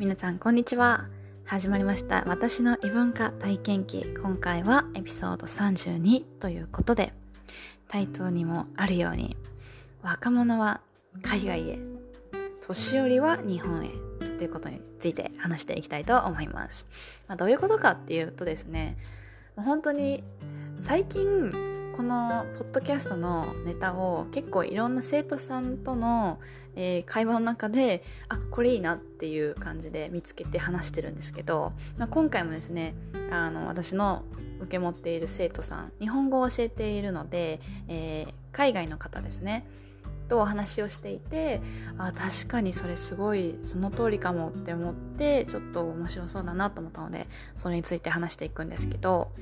皆さんこんにちは。始まりました。私の異文化体験記。今回はエピソード32ということでタイトルにもあるように若者は海外へ年寄りは日本へということについて話していきたいと思います、まあ、どういうことかっていうとですね本当に最近このポッドキャストのネタを結構いろんな生徒さんとの、えー、会話の中であこれいいなっていう感じで見つけて話してるんですけど、まあ、今回もですねあの私の受け持っている生徒さん日本語を教えているので、えー、海外の方ですねとお話をしていてあ確かにそれすごいその通りかもって思ってちょっと面白そうだなと思ったのでそれについて話していくんですけど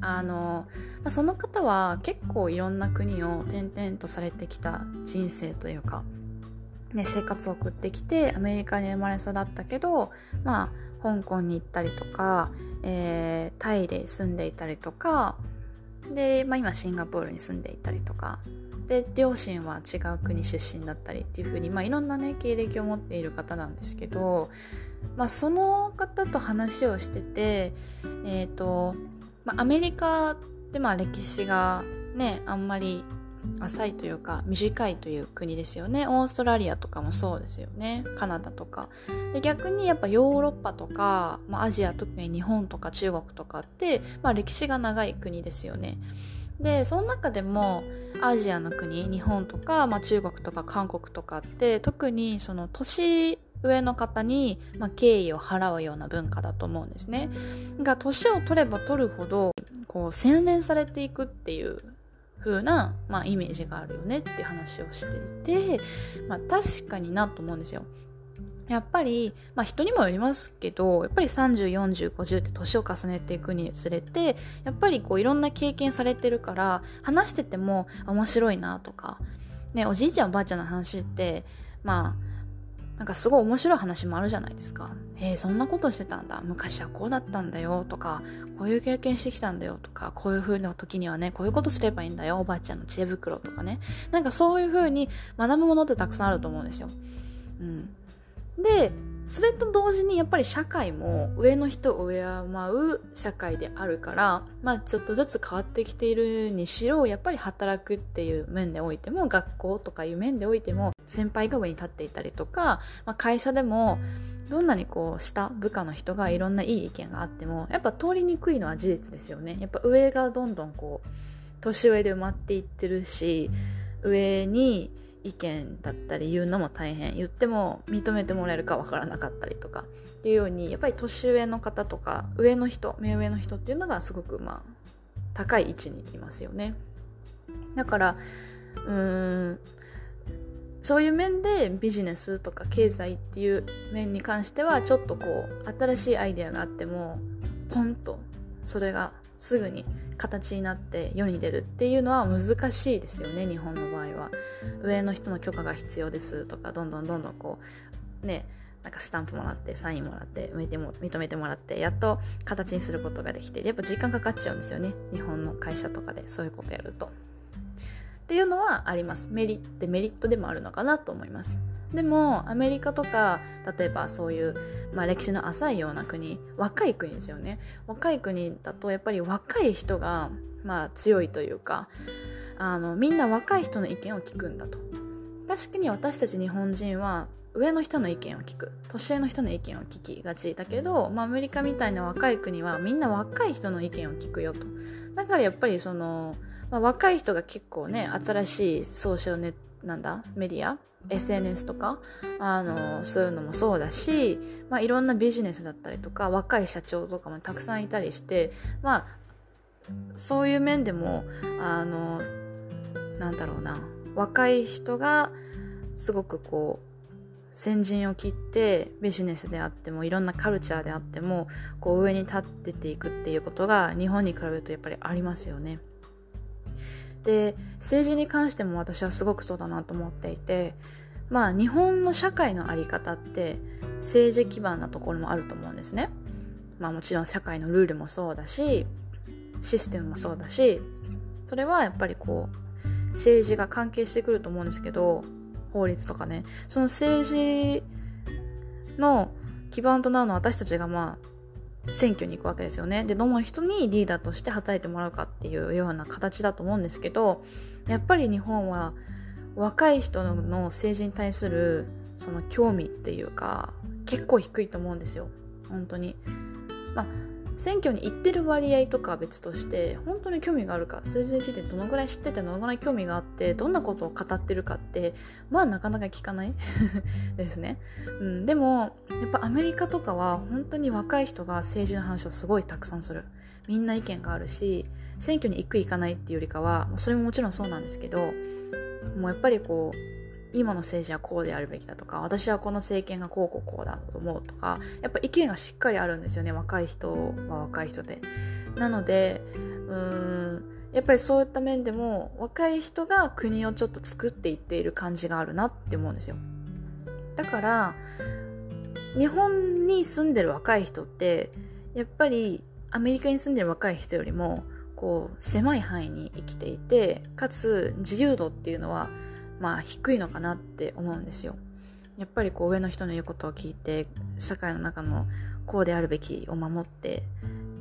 あのその方は結構いろんな国を転々とされてきた人生というか、ね、生活を送ってきてアメリカに生まれ育ったけどまあ香港に行ったりとか、えー、タイで住んでいたりとかで、まあ、今シンガポールに住んでいたりとかで両親は違う国出身だったりっていう風にまあいろんなね経歴を持っている方なんですけど、まあ、その方と話をしててえっ、ー、とまあ、アメリカってまあ歴史がねあんまり浅いというか短いという国ですよね。オーストラリアとかもそうですよね。カナダとか。で逆にやっぱヨーロッパとか、まあ、アジア特に日本とか中国とかって、まあ、歴史が長い国ですよね。でその中でもアジアの国日本とか、まあ、中国とか韓国とかって特にその年上の方に、まあ、敬意を払うような文化だと思うんですね。が年を取れば取るほどこう洗練されていくっていう風な、まあ、イメージがあるよねって話をしていて、まあ、確かになと思うんですよ。やっぱり、まあ人にもよりますけど、やっぱり30、40、50って年を重ねていくにつれて、やっぱりこういろんな経験されてるから、話してても面白いなとか、ね、おじいちゃんおばあちゃんの話って、まあ、なんかすごい面白い話もあるじゃないですか。えー、そんなことしてたんだ。昔はこうだったんだよとか、こういう経験してきたんだよとか、こういう風な時にはね、こういうことすればいいんだよ。おばあちゃんの知恵袋とかね。なんかそういう風に学ぶものってたくさんあると思うんですよ。うん。で、それと同時にやっぱり社会も上の人を敬う社会であるからまあちょっとずつ変わってきているにしろやっぱり働くっていう面でおいても学校とかいう面でおいても先輩が上に立っていたりとか、まあ、会社でもどんなにこう下部下の人がいろんないい意見があってもやっぱ通りにくいのは事実ですよね。やっぱ上がどんどんこう年上で埋まっていってるし上に意見だったり言うのも大変。言っても認めてもらえるかわからなかったりとか。っていうようにやっぱり年上の方とか上の人目上の人っていうのがすごくまあ高い位置にいますよね。だからうーんそういう面でビジネスとか経済っていう面に関してはちょっとこう新しいアイデアがあってもポンとそれがすぐに形になって世に出るっていうのは難しいですよね日本の場合は。上の人の許可が必要ですとかどんどんどんどんこうねなんかスタンプもらってサインもらって認めても認めてもらってやっと形にすることができてやっぱ時間かかっちゃうんですよね日本の会社とかでそういうことやると。っていうのはあります。メリットメリットでもあるのかなと思います。でもアメリカとか例えばそういう、まあ、歴史の浅いような国若い国ですよね。若い国だとやっぱり若い人が、まあ、強いというかあのみんな若い人の意見を聞くんだと。確かに私たち日本人は上の人の意見を聞く。年上の人の意見を聞きがちだけど、まあ、アメリカみたいな若い国はみんな若い人の意見を聞くよと。だからやっぱりその、まあ、若い人が結構ね新しいソーシャルネなんだメディア SNS とかあのそういうのもそうだし、まあ、いろんなビジネスだったりとか若い社長とかもたくさんいたりしてまあそういう面でもあのなんだろうな若い人がすごくこう先陣を切ってビジネスであってもいろんなカルチャーであってもこう上に立ってていくっていうことが日本に比べるとやっぱりありますよね。で政治に関しても私はすごくそうだなと思っていてまあ日本の社会の在り方って政治基盤なところもあると思うんですね。まあもちろん社会のルールもそうだしシステムもそうだしそれはやっぱりこう政治が関係してくると思うんですけど法律とかねその政治の基盤となるのは私たちがまあ選挙に行くわけですよね。でどの人にリーダーとして働いてもらうかっていうような形だと思うんですけどやっぱり日本は若い人の政治に対するその興味っていうか結構低いと思うんですよ本当に。まあ選挙に行ってる割合とかは別として本当に興味があるか数字についてどのぐらい知っててどのぐらい興味があってどんなことを語ってるかってまあなかなか聞かない。ですね、うん、でもやっぱアメリカとかは本当に若い人が政治の話をすごいたくさんする。みんな意見があるし選挙に行く行かないっていうよりかはそれももちろんそうなんですけどもうやっぱりこう今の政治はこうであるべきだとか私はこの政権がこうこうこうだと思うとかやっぱ意見がしっかりあるんですよね若い人は若い人で。なのでうーんやっぱりそういった面でも若い人が国をちょっと作っていっている感じがあるなって思うんですよ。だから日本に住んでる若い人ってやっぱりアメリカに住んでる若い人よりもこう狭い範囲に生きていてかつ自由度っていうのはまあ低いのかなって思うんですよ。やっぱりこう上の人の言うことを聞いて社会の中のこうであるべきを守って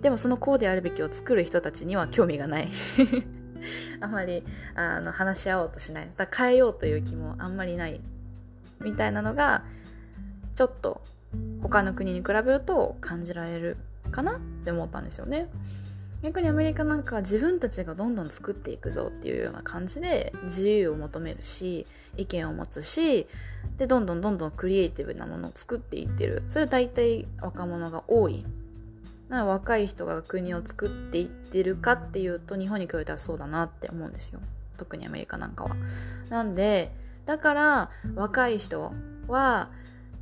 でもそのこうであるべきを作る人たちには興味がない あんまりあの話し合おうとしないだ変えようという気もあんまりないみたいなのがちょっと他の国に比べると感じられるかなって思ったんですよね。逆にアメリカなんかは自分たちがどんどん作っていくぞっていうような感じで自由を求めるし意見を持つしでどんどんどんどんクリエイティブなものを作っていってる。それ大体若者が多い。な若い人が国を作っていってるかっていうと日本に比べたらそうだなって思うんですよ。特にアメリカなんかは。なんでだから若い人は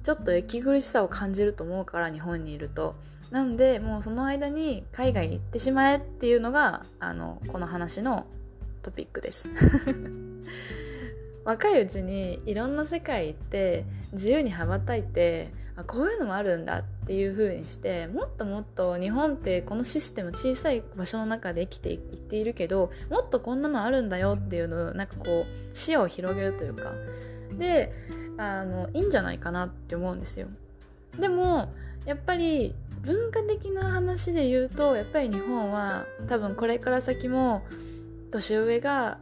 ちょっと息苦しさを感じると思うから日本にいると。なんでもうその間に海外行ってしまえっていうのがあのこの話のトピックです。若いうちにいろんな世界行って自由に羽ばたいてあこういうのもあるんだっていう風にしてもっともっと日本ってこのシステム小さい場所の中で生きていっているけどもっとこんなのあるんだよっていうのをなんかこう視野を広げるというか。であのいいんじゃないかなって思うんですよ。でもやっぱり文化的な話で言うとやっぱり日本は多分これから先も年上が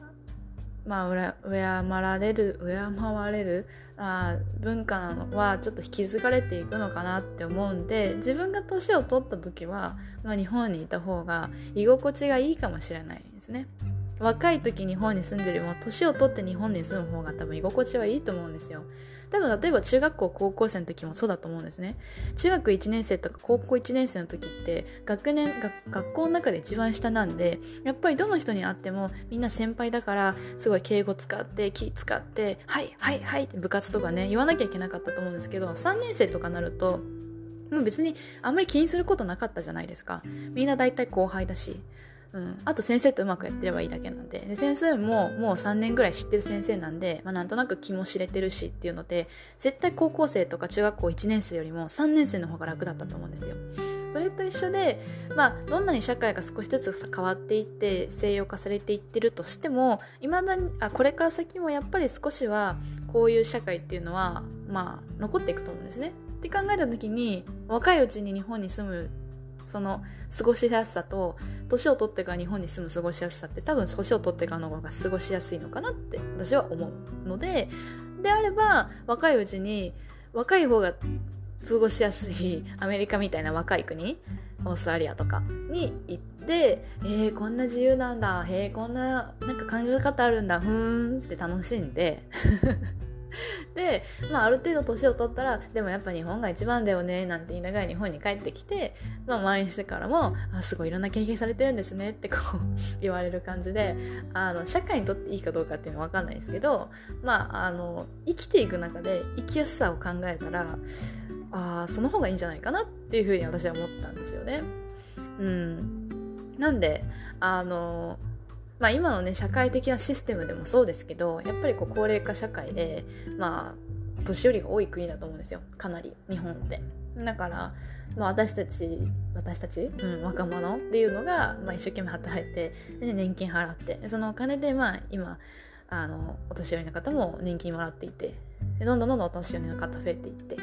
まあ敬られる敬われるあ文化なのはちょっと引き継がれていくのかなって思うんで自分が年を取った時は、まあ、日本にいた方が居心地がいいかもしれないですね。若い時日本に住んでるよりも年を取って日本に住む方が多分居心地はいいと思うんですよ。多分例えば中学校高校生の時もそうだと思うんですね。中学1年生とか高校1年生の時って学年学校の中で一番下なんでやっぱりどの人に会ってもみんな先輩だからすごい敬語使って気使ってはいはいはいって部活とかね言わなきゃいけなかったと思うんですけど3年生とかなるともう別にあんまり気にすることなかったじゃないですか。みんな大体後輩だし。うん、あと先生とうまくやってればいいだけなんでで先生ももう3年ぐらい知ってる先生なんで、まあ、なんとなく気も知れてるしっていうので絶対高校生とか中学校1年生よりも3年生の方が楽だったと思うんですよ。それと一緒で、まあ、どんなに社会が少しずつ変わっていって西洋化されていってるとしてもいまだにあこれから先もやっぱり少しはこういう社会っていうのは、まあ、残っていくと思うんですね。って考えた時に若いうちに日本に住むその過ごしやすさと年を取ってから日本に住む過ごしやすさって多分年を取ってからの方が過ごしやすいのかなって私は思うのでであれば若いうちに若い方が過ごしやすいアメリカみたいな若い国オーストラリアとかに行ってえー、こんな自由なんだへえこんななんか考え方あるんだふーんって楽しんで で、まあ、ある程度年を取ったらでもやっぱ日本が一番だよねなんて言いながら日本に帰ってきて、まあ、周りの人からもあすごいいろんな経験されてるんですねってこう言われる感じであの社会にとっていいかどうかっていうのは分かんないですけど、まあ、あの生きていく中で生きやすさを考えたらあその方がいいんじゃないかなっていうふうに私は思ったんですよね。うん、なんであのまあ、今のね社会的なシステムでもそうですけどやっぱりこう高齢化社会でまあ年寄りが多い国だと思うんですよ。かなり日本って。だから、まあ、私たち私たち、うん、若者っていうのが、まあ、一生懸命働いてで年金払って。そのお金でまあ今あのお年寄りの方も年金もらっていて。でどんどんどんどんお年寄りの方増えていって。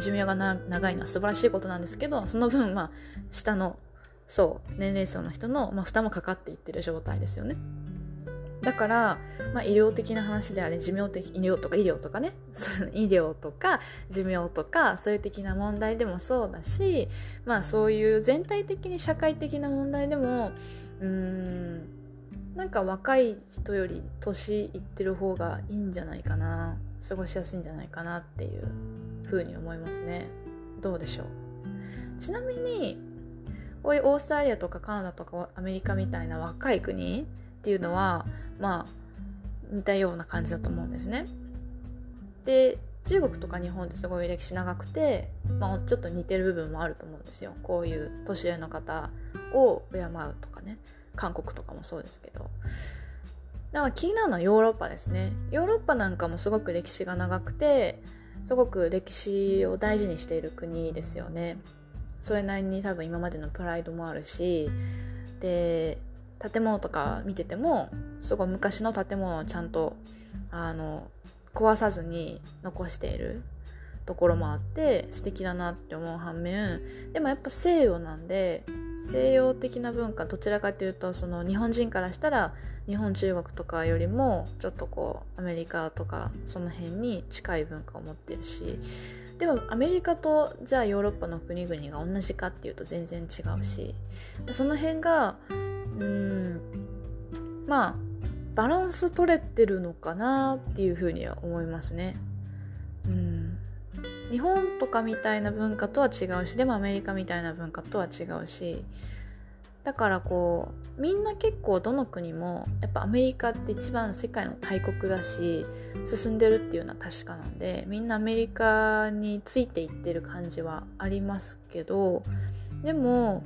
寿命が長いのは素晴らしいことなんですけどその分まあ下のそう年齢層の人の、まあ、負担もかかっていってる状態ですよね。だから、まあ、医療的な話であれ寿命的医療とか医療とかね。医療とか寿命とかそういう的な問題でもそうだしまあそういう全体的に社会的な問題でもうーんなんか若い人より年いってる方がいいんじゃないかな。過ごしやすいんじゃないかなっていうふうに思いますね。どうでしょう？ちなみにこういうオーストラリアとかカナダとかアメリカみたいな若い国っていうのはまあ似たような感じだと思うんですね。で中国とか日本ってすごい歴史長くて、まあ、ちょっと似てる部分もあると思うんですよ。こういう年上の方を敬うとかね。韓国とかもそうですけど。だから気になるのはヨーロッパですね。ヨーロッパなんかもすごく歴史が長くてすごく歴史を大事にしている国ですよね。それなりに多分今までのプライドもあるしで建物とか見ててもすごい昔の建物をちゃんとあの壊さずに残しているところもあって素敵だなって思う反面でもやっぱ西洋なんで西洋的な文化どちらかというとその日本人からしたら日本中国とかよりもちょっとこうアメリカとかその辺に近い文化を持ってるしでもアメリカとじゃあヨーロッパの国々が同じかっていうと全然違うしその辺がうんまあバランス取れてるのかなっていうふうには思いますね。うん日本とかみたいな文化とは違うしでもアメリカみたいな文化とは違うしだからこうみんな結構どの国もやっぱアメリカって一番世界の大国だし進んでるっていうのは確かなんでみんなアメリカについていってる感じはありますけどでも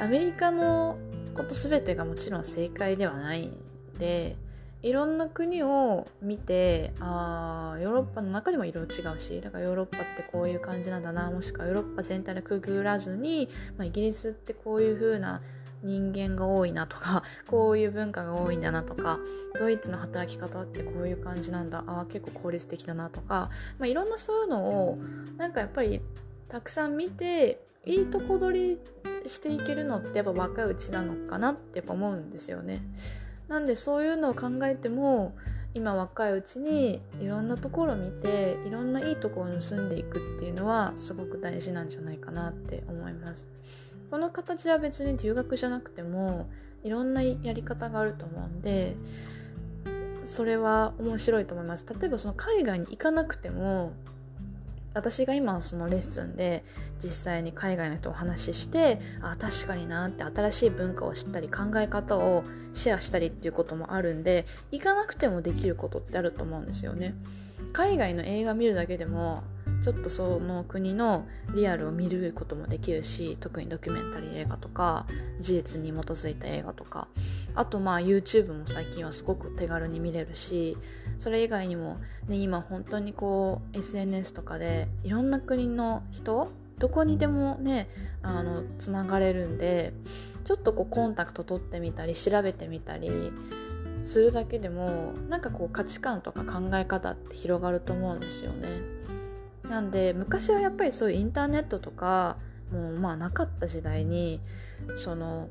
アメリカのこと全てがもちろん正解ではないんでいろんな国を見てあヨーロッパの中でもいろいろ違うしだからヨーロッパってこういう感じなんだなもしくはヨーロッパ全体でくぐらずに、まあ、イギリスってこういう風な人間が多いなとか こういう文化が多いんだなとかドイツの働き方ってこういう感じなんだあ結構効率的だなとか、まあ、いろんなそういうのをなんかやっぱりたくさん見ていいとこ取りしていけるのってやっぱ若いうちなのかなってやっぱ思うんですよね。なんでそういうのを考えても今若いうちにいろんなところを見ていろんないいところを盗んでいくっていうのはすごく大事なんじゃないかなって思います。その形は別に留学じゃなくてもいろんなやり方があると思うんでそれは面白いと思います。例えばその海外に行かなくても私が今そのレッスンで実際に海外の人とお話ししてあ確かになって新しい文化を知ったり考え方をシェアしたりっていうこともあるんで行かなくてもできることってあると思うんですよね海外の映画見るだけでもちょっとその国のリアルを見ることもできるし特にドキュメンタリー映画とか事実に基づいた映画とかあとまあ YouTube も最近はすごく手軽に見れるしそれ以外にも、ね、今本当にこう SNS とかでいろんな国の人どこにでもねあのつながれるんでちょっとこうコンタクト取ってみたり調べてみたりするだけでもなんかこう価値観とか考え方って広がると思うんですよね。なんで昔はやっぱりそういうインターネットとかもうまあなかった時代にその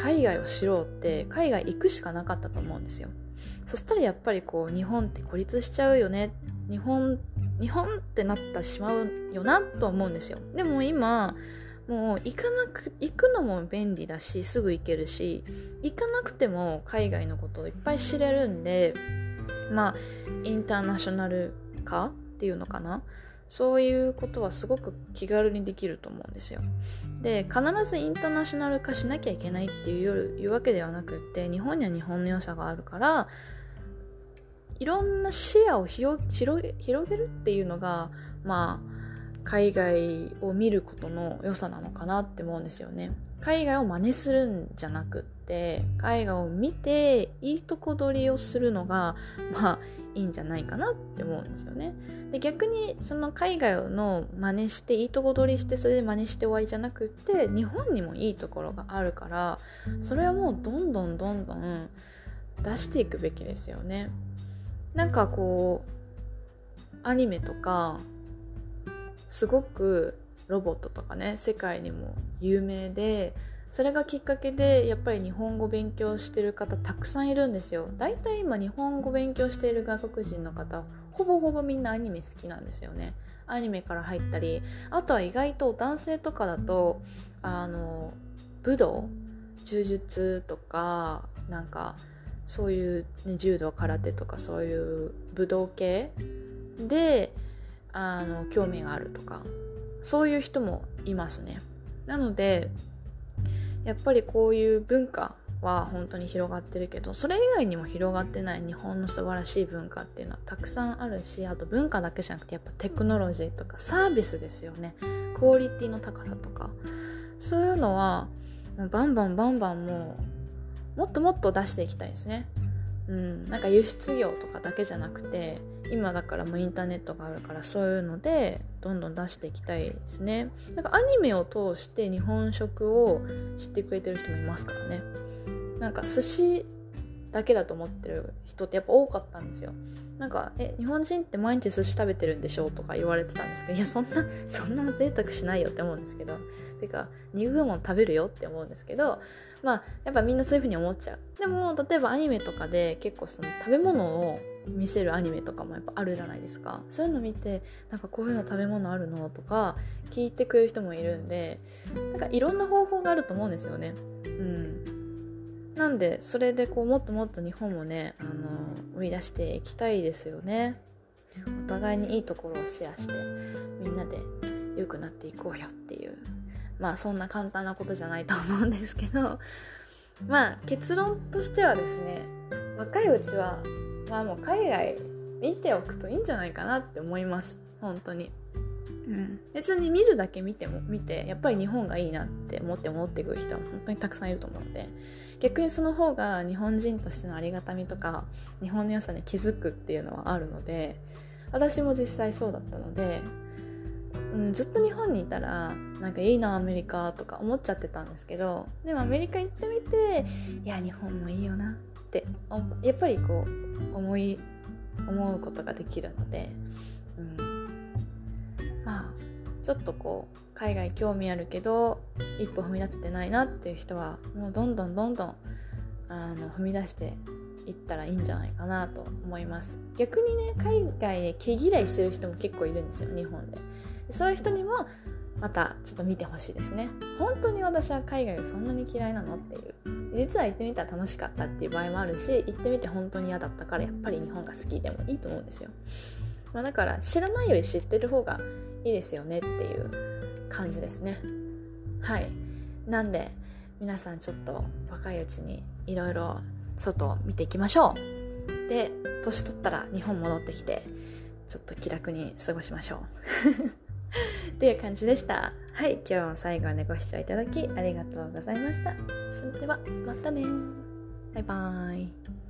海外を知ろうって海外行くしかなかったと思うんですよ。そしたらやっぱりこう日本って孤立しちゃうよね。日本日本ってなってしまうよなとは思うんですよ。でも今もう行かなく行くのも便利だしすぐ行けるし行かなくても海外のことをいっぱい知れるんでまあインターナショナル化っていうのかな。そういうことはすごく気軽にできると思うんですよ。で必ずインターナショナル化しなきゃいけないっていういうわけではなくって日本には日本の良さがあるからいろんな視野を広げるっていうのがまあ海外を見ることの良さなのかなって思うんですよね。海外を真似するんじゃなくって海外を見ていいとこ取りをするのがまあいいんじゃないかなって思うんですよね。で逆にその海外の真似していいとこ取りしてそれで真似して終わりじゃなくって日本にもいいところがあるからそれはもうどんどんどんどん出していくべきですよね。なんかこうアニメとかすごくロボットとかね世界にも有名でそれがきっかけでやっぱり日本語勉強してる方たくさんいるんですよ。だいたい今日本語勉強している外国人の方ほぼほぼみんなアニメ好きなんですよね。アニメから入ったりあとは意外と男性とかだとあの武道柔術とかなんかそういう、ね、柔道空手とかそういう武道系であの興味があるとかそういう人もいますね。なのでやっぱりこういう文化は本当に広がってるけどそれ以外にも広がってない日本の素晴らしい文化っていうのはたくさんあるしあと文化だけじゃなくてやっぱテクノロジーとかサービスですよね。クオリティの高さとかそういうのはバンバンバンバンもうもっともっと出していきたいですね。うん、なんか輸出業とかだけじゃなくて今だからもうインターネットがあるからそういうのでどんどん出していきたいですね。なんかアニメを通して日本食を知ってくれてる人もいますからね。なんか寿司だけだと思ってる人ってやっぱ多かったんですよ。なんか「え日本人って毎日寿司食べてるんでしょ?」とか言われてたんですけどいやそんな そんな贅沢しないよって思うんですけどてか肉も食べるよって思うんですけどまあやっぱみんなそういう風に思っちゃう。でも例えばアニメとかで結構その食べ物を見せるアニメとかもやっぱあるじゃないですか。そういうの見てなんかこういうの食べ物あるのとか聞いてくれる人もいるんでなんかいろんな方法があると思うんですよね。うん。なんでそれでこうもっともっと日本もねあの売り出していきたいですよね。お互いにいいところをシェアしてみんなで良くなっていこうよっていう。まあそんな簡単なことじゃないと思うんですけど。まあ結論としてはですね若いうちはまあもう海外見ておくといいんじゃないかなって思います。本当に。うん、別に見るだけ見ても見てやっぱり日本がいいなって思って戻ってくる人は本当にたくさんいると思うので。逆にその方が日本人としてのありがたみとか日本の良さに気づくっていうのはあるので私も実際そうだったのでうん、ずっと日本にいたらなんかいいなアメリカとか思っちゃってたんですけどでもアメリカ行ってみていや日本もいいよなってやっぱりこう思い思うことができるので、うん、まあちょっとこう海外興味あるけど一歩踏み出せてないなっていう人はもうどんどんどんどんあの踏み出していったらいいんじゃないかなと思います。逆にね海外で毛嫌いしてる人も結構いるんですよ日本でそういう人にもまたちょっと見てほしいですね。本当に私は海外がそんなに嫌いなのっていう。実は行ってみたら楽しかったっていう場合もあるし行ってみて本当に嫌だったからやっぱり日本が好きでもいいと思うんですよ、まあ、だから知らないより知ってる方がいいですよねっていう感じですね。はい。なんで皆さんちょっと若いうちにいろいろ外を見ていきましょう。で年取ったら日本戻ってきてちょっと気楽に過ごしましょう。っていう感じでした。はい、今日も最後までご視聴いただきありがとうございました。それでは、またねバイバーイ。